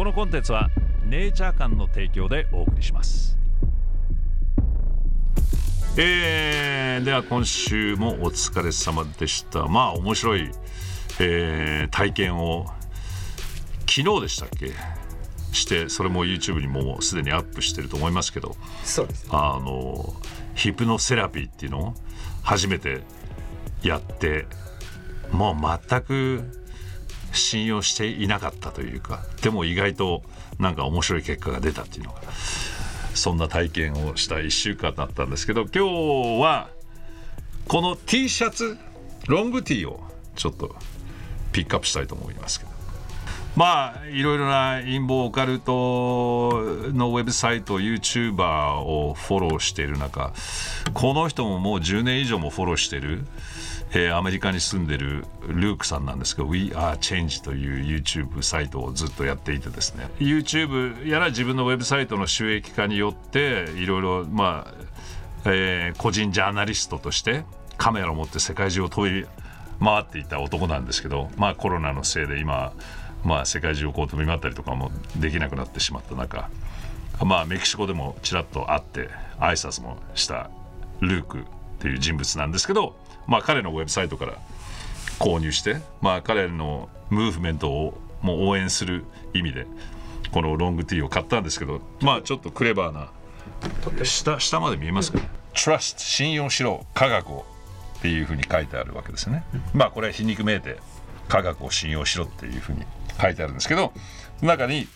このコンテンツはネイチャー館の提供でお送りします。えー、では今週もお疲れ様でした。まあ面白い、えー、体験を昨日でしたっけ？してそれも YouTube にもうすでにアップしてると思いますけど。そうです。あのヒプノセラピーっていうのを初めてやって。もう全く信用していなかったというかでも意外となんか面白い結果が出たっていうのがそんな体験をした1週間だったんですけど今日はこの T シャツロング T をちょっとピックアップしたいと思いますけど。まあいろいろな陰謀オカルトのウェブサイト YouTuber をフォローしている中この人ももう10年以上もフォローしてる、えーアメリカに住んでるルークさんなんですけど We Are Change という YouTube サイトをずっとやっていてですね。YouTube やら自分のウェブサイトの収益化によっていろいろまあ、えー個人ジャーナリストとしてカメラを持って世界中を飛び回っていた男なんですけどまあコロナのせいで今まあ世界中をこう飛び回ったりとかもできなくなってしまった中まあメキシコでもちらっと会って挨拶もしたルークっていう人物なんですけどまあ彼のウェブサイトから購入してまあ彼のムーブメントをもう応援する意味でこのロングティーを買ったんですけどまあちょっとクレバーな下下まで見えますかね？Trust 信用しろ科学をっていうふうに書いてあるわけですね。まあこれは皮肉めいて科学を信用しろっていうふうに書いてあるんですけど中に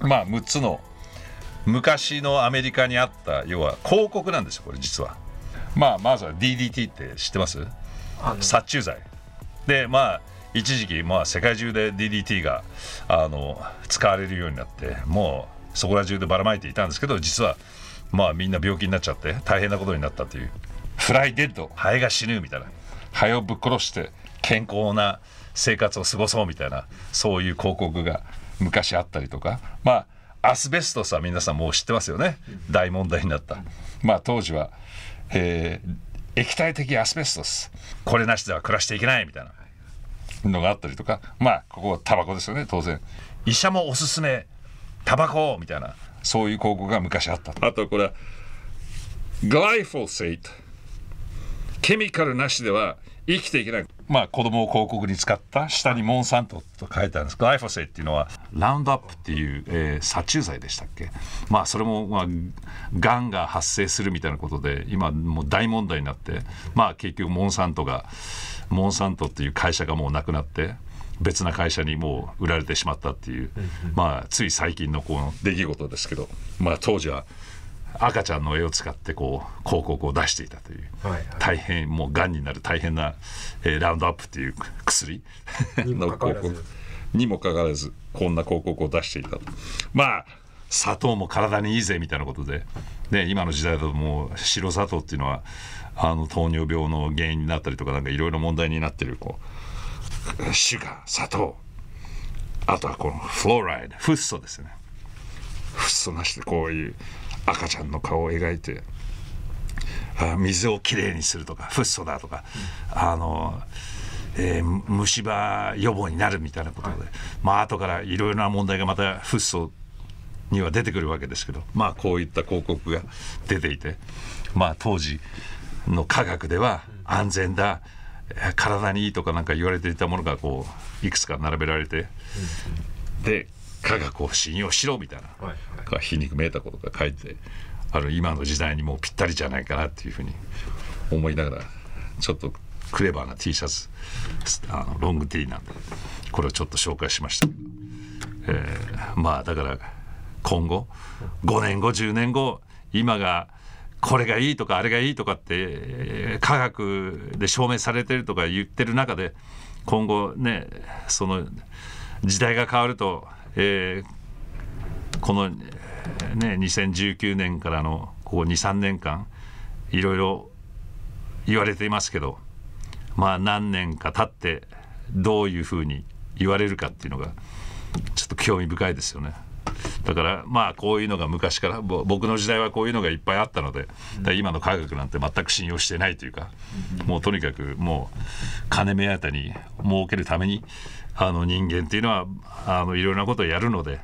まあ6つの昔のアメリカにあった要は広告なんですよこれ実は。まあまずは DDT って知ってます？殺虫剤。でまあ一時期まあ世界中で DDT があの使われるようになってもうそこら中でばらまいていたんですけど実はまあみんな病気になっちゃって大変なことになったという。フライデッドハエが死ぬみたいな。ハエをぶっ殺して健康な生活を過ごそうみたいなそういう広告が昔あったりとか。まあアスベストスは皆さんもう知ってますよね？大問題になった。まあ当時は、えー液体的アスベストス。これなしでは暮らしていけないみたいな。のがあったりとか。まあここはタバコですよね当然。医者もおすすめタバコみたいな。そういう広告が昔あったあとこれはグライフォセイトケミカルなしでは生きていけないまあ子供を広告に使った下にモンサントと書いてあるんです。グライフォセイっていうのはラウンドアップっていう、えー殺虫剤でしたっけ？まあそれもまあがんが発生するみたいなことで今もう大問題になってまあ結局モンサントがモンサントっていう会社がもうなくなって別な会社にもう売られてしまったっていう、まあつい最近のこの出来事ですけどまあ当時は赤ちゃんの絵を使ってこう広告を出していたという、はいはい。大変もうがんになる大変な、えーラウンドアップっていう薬。の広告にもかかわらずこんな広告を出していたと。まあ砂糖も体にいいぜみたいなことで、ね、今の時代だともう白砂糖っていうのはあの糖尿病の原因になったりとかなんかいろいろ問題になってるこうシュガー砂糖。あとはこのフローライドフッ素ですよね。フッ素なしでこういう赤ちゃんの顔を描いてあ水をきれいにするとかフッ素だとか、あの、えー虫歯予防になるみたいなことで、まあ後からいろいろな問題がまたフッ素には出てくるわけですけどまあこういった広告が出ていてまあ当時の科学では安全だ、えー体にいいとかなんか言われていたものがこういくつか並べられて、で科学を信用しろみたいな、はいが皮肉めい。たことが書い。てある今の時代にもうぴったりじゃないかなっていうふうに思いながらちょっとクレバーな T シャツあのロング T なんでこれをちょっと紹介しました。けど、えーまあだから今後5年後10年後今がこれがいいとかあれがいいとかってえー科学で証明されてるとか言ってる中で今後ねその時代が変わると、えーこの、ね、2019年からのここ23年間いろいろ言われていますけどまあ何年か経ってどういうふうに言われるかっていうのがちょっと興味深いですよね。だからまあこういうのが昔から僕の時代はこういうのがいっぱいあったので今の科学なんて全く信用してないというかもうとにかくもう金目当てに儲けるためにあの人間っていうのはあのいろいろなことをやるので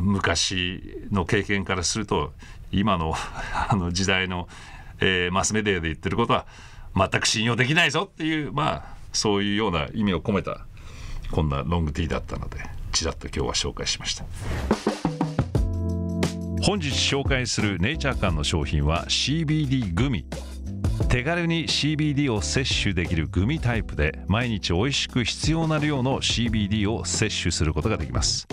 昔の経験からすると今の あの時代の、えー、マスメディアで言ってることは全く信用できないぞっていうまあそういうような意味を込めたこんなロングティーだったのでちらっと今日は紹介しました。本日紹介するネイチャー館の商品は CBD グミ。手軽に CBD を摂取できるグミタイプで毎日美味しく必要な量の CBD を摂取することができます。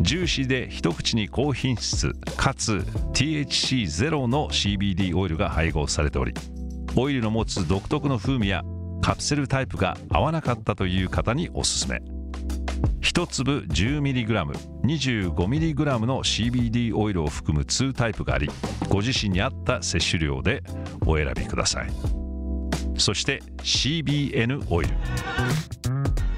ジューシーで一口に高品質かつ THC ゼロの CBD オイルが配合されておりオイルの持つ独特の風味やカプセルタイプが合わなかったという方におすすめ。1粒 10mg25mg の CBD オイルを含む2タイプがありご自身に合った摂取量でお選びください。そして CBN オイル。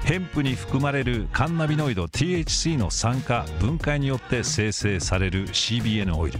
ヘンプに含まれるカンナビノイド THC の酸化分解によって生成される CBN オイル。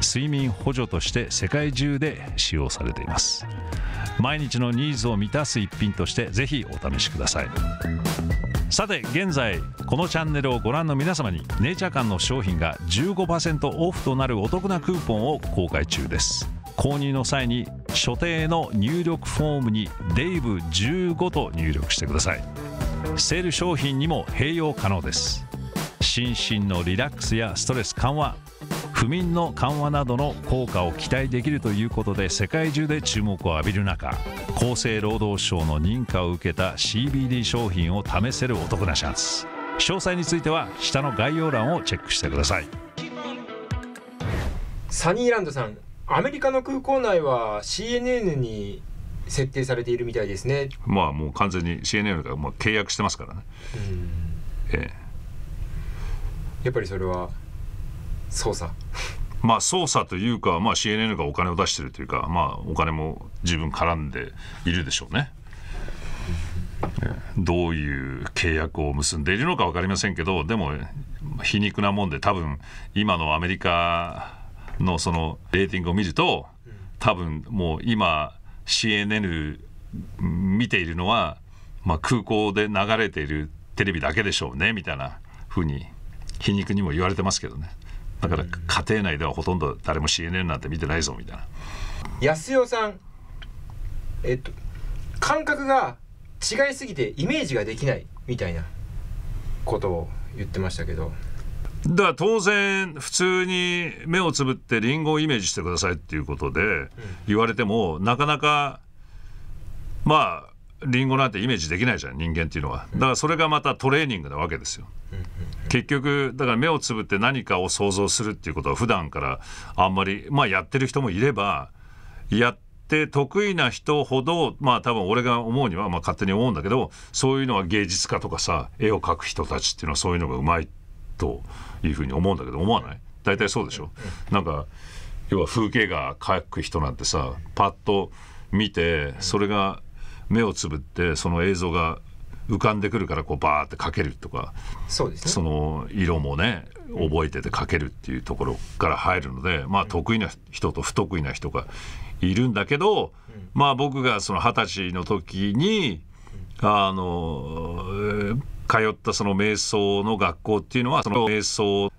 睡眠補助として世界中で使用されています。毎日のニーズを満たす一品としてぜひお試しください。さて現在このチャンネルをご覧の皆様にネイチャー館の商品が15%オフとなるお得なクーポンを公開中です。購入の際に所定の入力フォームに「デイブ15」と入力してください。セール商品にも併用可能です。心身のリラックスやストレス緩和不眠の緩和などの効果を期待できるということで世界中で注目を浴びる中厚生労働省の認可を受けた CBD 商品を試せるお得なチャンス詳細については下の概要欄をチェックしてください。サニーランドさんアメリカの空港内は CNN に設定されているみたいですね。まあもう完全に CNN がもう契約してますからね、ええ、やっぱりそれは操作まあ操作というか、まあ、CNN がお金を出してるというか、まあ、お金も十分絡んでいるでしょうね。どういう契約を結んでいるのか分かりませんけどでも皮肉なもんで多分今のアメリカのそのレーティングを見ると多分もう今 CNN 見ているのは、まあ、空港で流れているテレビだけでしょうねみたいなふうに皮肉にも言われてますけどね。だから家庭内ではほとんど誰も CNN なんて見てないぞみたいな。安代さんえっと感覚が違いすぎてイメージができないみたいなことを言ってましたけど。だから当然普通に目をつぶってリンゴをイメージしてくださいっていうことで言われても、なかなかまあリンゴなんてイメージできないじゃん人間っていうのは。だからそれがまたトレーニングなわけですよ。結局だから目をつぶって何かを想像するっていうことは普段からあんまりまあやってる人もいればやって得意な人ほどまあ多分俺が思うにはまあ勝手に思うんだけどそういうのは芸術家とかさ絵を描く人たちっていうのはそういうのがうまいというふうに思うんだけど思わない？大体そうでしょ？なんか要は風景画描く人なんてさパッと見てそれが目をつぶってその映像が浮かんでくるからこうバーって描けるとかそうです、ね、その色もね覚えてて描けるっていうところから入るので、まあ、得意な人と不得意な人がいるんだけど、まあ僕がその二十歳の時にあの通ったその瞑想の学校っていうのはその瞑想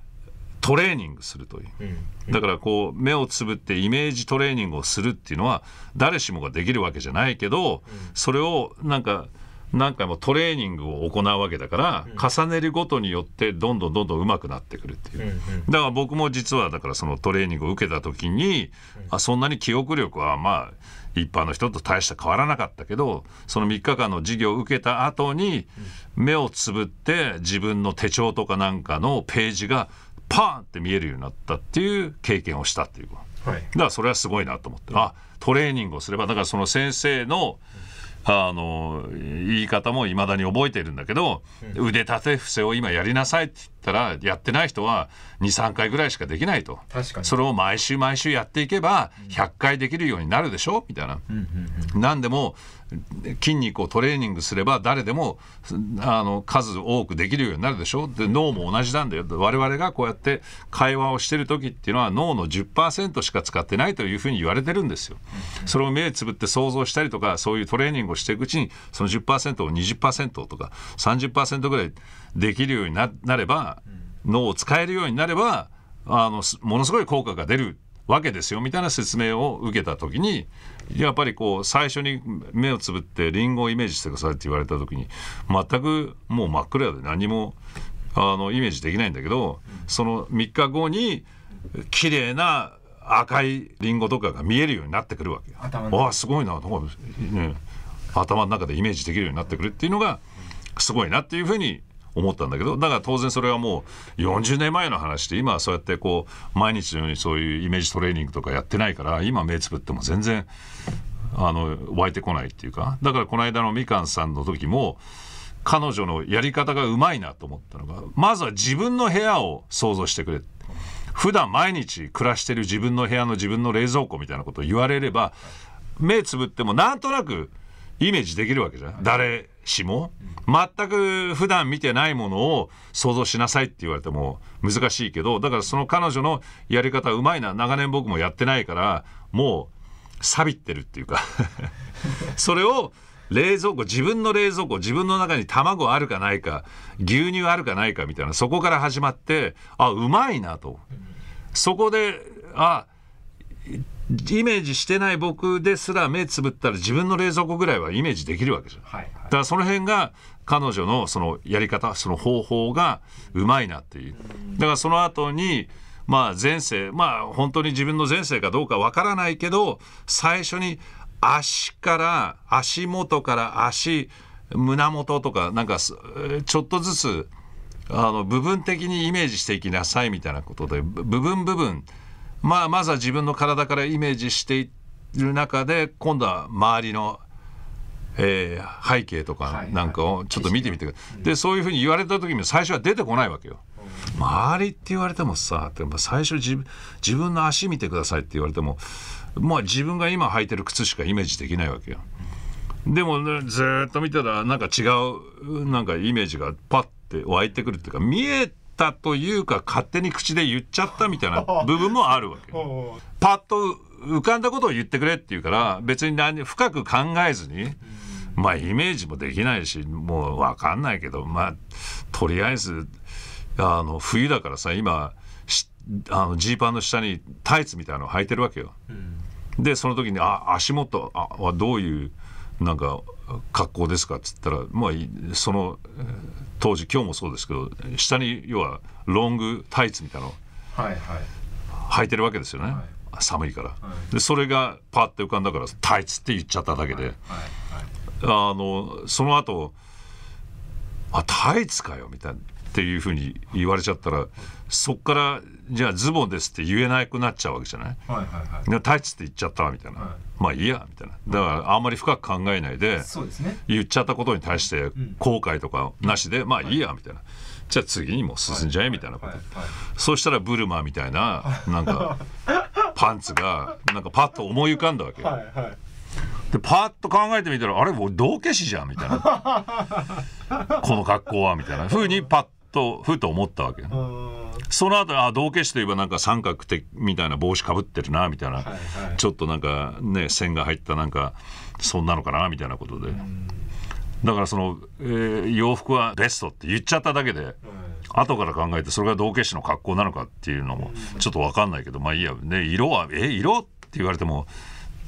トレーニングするという、だからこう目をつぶってイメージトレーニングをするっていうのは誰しもができるわけじゃないけど、それをなんか何回もトレーニングを行うわけだから、重ねるごとによってどんどんどんどん上手くなってくるっていう、だから僕も実はだからそのトレーニングを受けた時に、あそんなに記憶力はまあ一般の人と大した変わらなかったけどその3日間の授業を受けた後に目をつぶって自分の手帳とかなんかのページがパーンって見えるようになったっていう経験をしたっていう、はい、だからそれはすごいなと思って。あトレーニングをすればだからその先生のあの言い方もいまだに覚えてるんだけど、腕立て伏せを今やりなさいって言ったらやってない人は23回ぐらいしかできないと。確かに。それを毎週毎週やっていけば100回できるようになるでしょ？みたいな。何でも筋肉をトレーニングすれば誰でもあの数多くできるようになるでしょ？で脳も同じなんだよ。我々がこうやって会話をしてる時っていうのは脳の10%しか使ってないというふうに言われてるんですよ。それを目つぶって想像したりとかそういうトレーニングをしていくうちにその10%を20%とか30%ぐらいできるようになれば脳を使えるようになればあのものすごい効果が出る。わけですよみたいな説明を受けた時にやっぱりこう最初に目をつぶってリンゴをイメージしてくださいって言われた時に全くもう真っ暗で何もあのイメージできないんだけどその3日後に綺麗な赤いリンゴとかが見えるようになってくるわけああすごいなとか、ね、頭の中でイメージできるようになってくるっていうのがすごいなっていうふうに思ったんだけどだから当然それはもう40年前の話で今はそうやってこう毎日のようにそういうイメージトレーニングとかやってないから今目つぶっても全然あの湧いてこないっていうかだからこの間のみかんさんの時も彼女のやり方がうまいなと思ったのがまずは自分の部屋を想像してくれ。普段毎日暮らしてる自分の部屋の自分の冷蔵庫みたいなことを言われれば目つぶってもなんとなくイメージできるわけじゃん。誰しも全く普段見てないものを想像しなさいって言われても難しいけどだからその彼女のやり方うまいな長年僕もやってないからもう錆びってるっていうか それを冷蔵庫自分の冷蔵庫自分の中に卵あるかないか牛乳あるかないかみたいなそこから始まってあうまいなと。そこであイメージしてない僕ですら目つぶったら自分の冷蔵庫ぐらいはイメージできるわけじゃん。はいだからその辺が彼女のそのやり方その方法がうまいなっていうだからその後にまあ前世まあ本当に自分の前世かどうかわからないけど最初に足から足元から足胸元とかなんかすちょっとずつあの部分的にイメージしていきなさいみたいなことでぶ部分部分まあまずは自分の体からイメージしている中で今度は周りのえー背景とかなんかをちょっと見てみてください、でそういうふうに言われた時も最初は出てこないわけよ。周りって言われてもさでも最初自分自分の足見てくださいって言われてもまあ自分が今履いてる靴しかイメージできないわけよ。でもねずーっと見てたらなんか違うなんかイメージがパッて湧いてくるっていうか見えたというか勝手に口で言っちゃったみたいな 部分もあるわけよ。パッと浮かんだことを言ってくれって言うから別に何深く考えずに、まあイメージもできないしもう分かんないけどまあとりあえずあの冬だからさ今しあのジーパンの下にタイツみたいなのを履いてるわけよ。でその時に「あ足元あはどういうなんか格好ですか?」っつったらまあいそのえー当時今日もそうですけど下に要はロングタイツみたいなのをはいはい。履いてるわけですよね、寒いから、でそれがパッて浮かんだからタイツって言っちゃっただけで、はい。あのその後あタイツかよみたいなっていうふうに言われちゃったらそっからじゃあズボンですって言えなくなっちゃうわけじゃない？はいはいはい。でタイツって言っちゃったみたいな、はい。まあいいやみたいな。だからあんまり深く考えないでそうですね。言っちゃったことに対して後悔とかなしで、まあいいやみたいな。じゃあ次にもう進んじゃえみたいなこと、そうしたらブルマーみたいななんか パンツがなんかパッと思い浮かんだわけよ、はいはい。でパッと考えてみたらあれもう道化師じゃんみたいな。この格好はみたいな。ふうにパッとふと思ったわけよ。うーん。その後あ道化師といえばなんか三角的みたいな帽子かぶってるなみたいな、はいはい。ちょっとなんかね線が入ったなんかそんなのかなみたいなことで。だからその、えー洋服はベストって言っちゃっただけで後から考えてそれが道化師の格好なのかっていうのもちょっと分かんないけどまあいいや、ね、色はえ色って言われても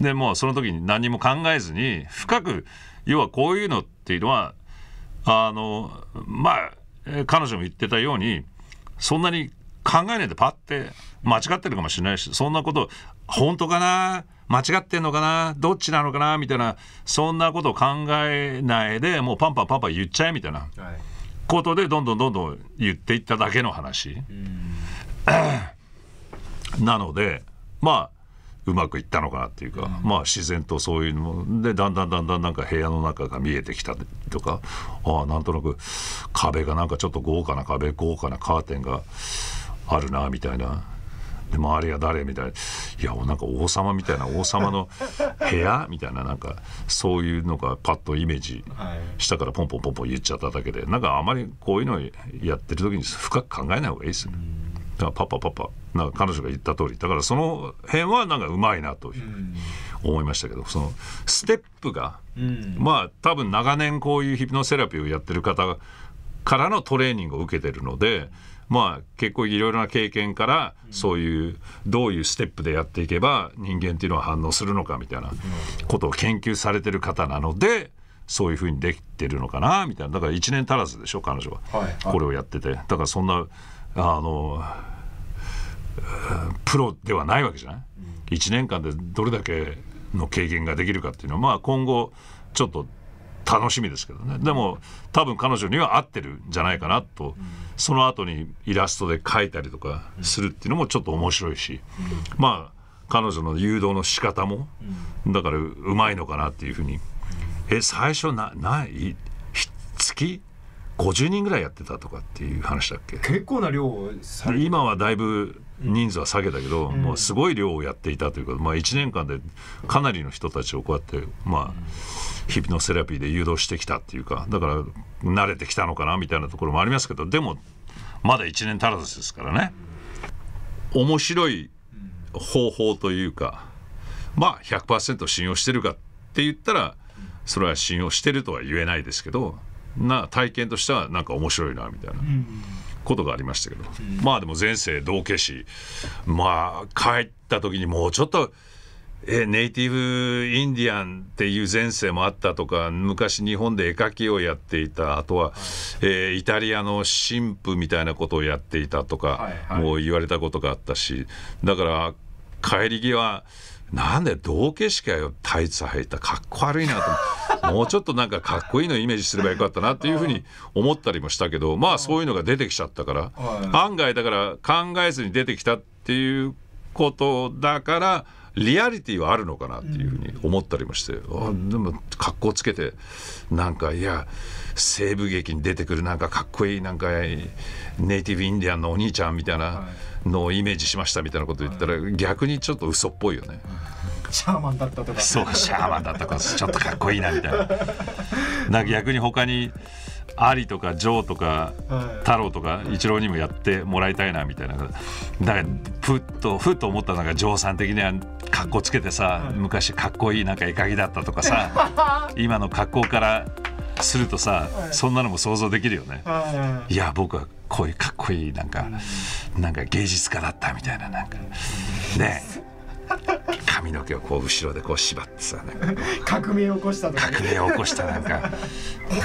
でもうその時に何も考えずに深く要はこういうのっていうのはあのまあえー彼女も言ってたようにそんなに考えないでパッて間違ってるかもしれないしそんなこと本当かな間違ってんのかなどっちなのかなみたいなそんなことを考えないでもうパンパンパンパン言っちゃえみたいなはい。ことでどんどんどんどん言っていっただけの話。うん。なのでまあうまくいったのかなっていうか、まあ自然とそういうのでだんだんだんだんなんか部屋の中が見えてきたとかああなんとなく壁がなんかちょっと豪華な壁豪華なカーテンがあるなみたいな。で周りが誰みたいないやなんか王様みたいな王様の 部屋みたいななんかそういうのがパッとイメージしたからポンポンポンポン言っちゃっただけでなんかあまりこういうのやってる時に深く考えない方がいいですよね。だからパパパパなんか彼女が言った通り。だからその辺はなんかうまいなという思いましたけどそのステップが、まあ多分長年こういうヒプノセラピーをやってる方からのトレーニングを受けてるので。まあ結構いろいろな経験からそういうどういうステップでやっていけば人間っていうのは反応するのかみたいなことを研究されてる方なのでそういうふうにできてるのかなみたいな。だから1年足らずでしょ彼女は、これをやってて。だからそんなあのプロではないわけじゃない、うん、1年間でどれだけの経験ができるかっていうのはまあ今後ちょっと楽しみですけどね。でも多分彼女には合ってるんじゃないかなと、うん、その後にイラストで描いたりとかするっていうのもちょっと面白いし、うん、まあ彼女の誘導の仕方もだからうまいのかなっていうふうに。え最初なない？月？50人ぐらいやってたとかっていう話だっけ？結構な量を今はだいぶ人数は下げたけど、うん、もうすごい量をやっていたというか、まあ、1年間でかなりの人たちをこうやって、まあ、ヒプノセラピーで誘導してきたっていうかだから慣れてきたのかなみたいなところもありますけどでもまだ1年足らずですからね。面白い方法というかまあ100%信用してるかって言ったらそれは信用してるとは言えないですけどな体験としてはなんか面白いなみたいな。ことがありましたけど、うん、まあでも前世道化師まあ帰った時にもうちょっとえネイティブインディアンっていう前世もあったとか昔日本で絵描きをやっていたあとは、はい、えー、イタリアの神父みたいなことをやっていたとか、はいはい、もう言われたことがあったしだから帰り際なんで道化師かよタイツ履いたかっこ悪いなともうちょっとなんかかっこいいのイメージすればよかったなっていうふうに思ったりもしたけどまあそういうのが出てきちゃったから。案外だから考えずに出てきたっていうことだからリアリティはあるのかなっていうふうに思ったりもして、うん、でも格好つけてなんかいや西部劇に出てくるなんかかっこいいなんかネイティブインディアンのお兄ちゃんみたいな。はいのをイメージしましたみたいなこと言ったら逆にちょっと嘘っぽいよね。シャーマンだったとかそうシャーマンだったとかちょっとかっこいいなみたいな。な逆に他にアリとかジョーとか太郎とかイチローにもやってもらいたいなみたいな。だからふっとふっと思ったのがジョーさん的には格好つけてさ昔かっこいいなんか絵描きだったとかさ 今の格好からするとさそんなのも想像できるよね。いや僕はこういうかっこいいなんか、なんか芸術家だったみたいななんか。ね髪の毛をこう後ろでこう縛ってさ 革命を起こした革命を起こしたなんか。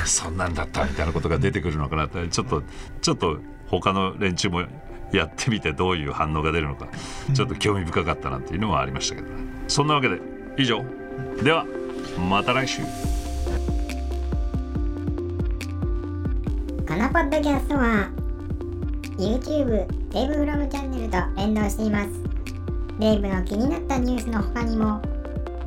そんなんだったみたいなことが出てくるのかなって。ちょっとちょっと他の連中もやってみてどういう反応が出るのか。ちょっと興味深かったなっていうのはありましたけど、ね、そんなわけで以上。ではまた来週。このポッドキャストは YouTube デイブフロムチャンネルと連動していますデイブの気になったニュースの他にも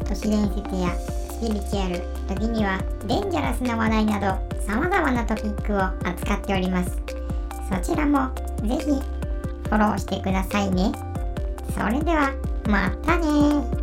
都市伝説やスピリチュアル時にはデンジャラスな話題など様々なトピックを扱っております。そちらも是非フォローしてくださいね。それではまたね